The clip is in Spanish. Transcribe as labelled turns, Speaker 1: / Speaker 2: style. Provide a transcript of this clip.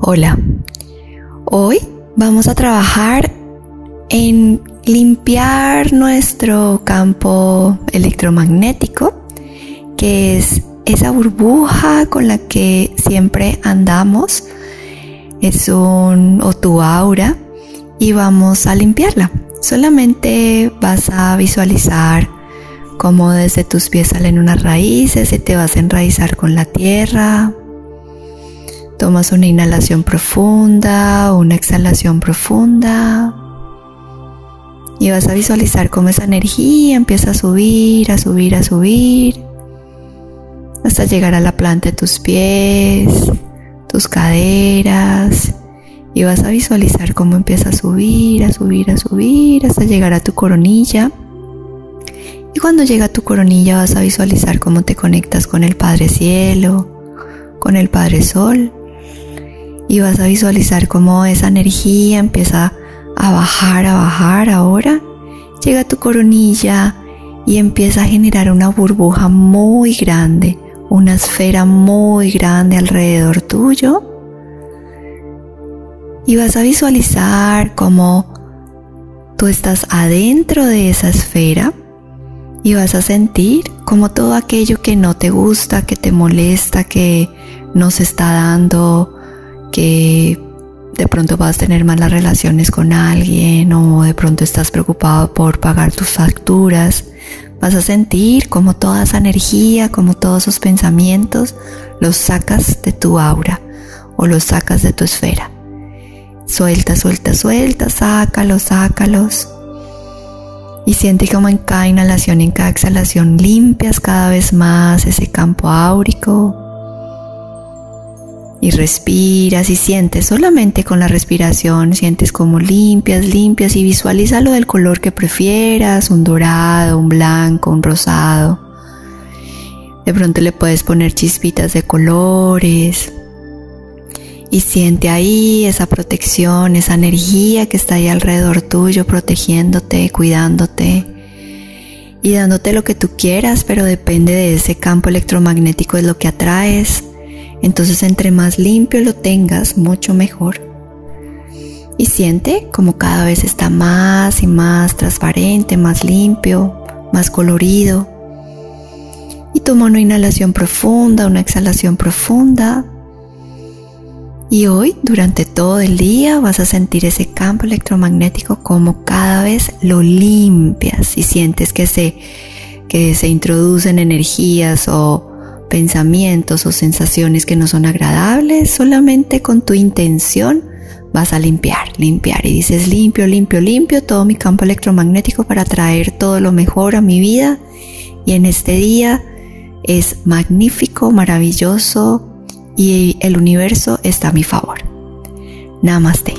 Speaker 1: Hola, hoy vamos a trabajar en limpiar nuestro campo electromagnético, que es esa burbuja con la que siempre andamos, es un o tu aura y vamos a limpiarla. Solamente vas a visualizar cómo desde tus pies salen unas raíces y te vas a enraizar con la tierra, Tomas una inhalación profunda, una exhalación profunda. Y vas a visualizar cómo esa energía empieza a subir, a subir, a subir. Hasta llegar a la planta de tus pies, tus caderas. Y vas a visualizar cómo empieza a subir, a subir, a subir, hasta llegar a tu coronilla. Y cuando llega a tu coronilla vas a visualizar cómo te conectas con el Padre Cielo, con el Padre Sol y vas a visualizar cómo esa energía empieza a bajar, a bajar ahora. Llega a tu coronilla y empieza a generar una burbuja muy grande, una esfera muy grande alrededor tuyo. Y vas a visualizar cómo tú estás adentro de esa esfera y vas a sentir como todo aquello que no te gusta, que te molesta, que no se está dando, que de pronto vas a tener malas relaciones con alguien o de pronto estás preocupado por pagar tus facturas, vas a sentir como toda esa energía, como todos esos pensamientos, los sacas de tu aura o los sacas de tu esfera. Suelta, suelta, suelta, sácalos, sácalos. Y siente como en cada inhalación en cada exhalación limpias cada vez más ese campo áurico, y respiras y sientes solamente con la respiración, sientes como limpias, limpias y visualiza lo del color que prefieras, un dorado, un blanco, un rosado. De pronto le puedes poner chispitas de colores y siente ahí esa protección, esa energía que está ahí alrededor tuyo, protegiéndote, cuidándote y dándote lo que tú quieras, pero depende de ese campo electromagnético es lo que atraes entonces entre más limpio lo tengas, mucho mejor. Y siente como cada vez está más y más transparente, más limpio, más colorido. Y toma una inhalación profunda, una exhalación profunda. Y hoy, durante todo el día, vas a sentir ese campo electromagnético como cada vez lo limpias y sientes que se, que se introducen energías o pensamientos o sensaciones que no son agradables, solamente con tu intención vas a limpiar, limpiar y dices limpio, limpio, limpio todo mi campo electromagnético para traer todo lo mejor a mi vida y en este día es magnífico, maravilloso y el universo está a mi favor. Namaste.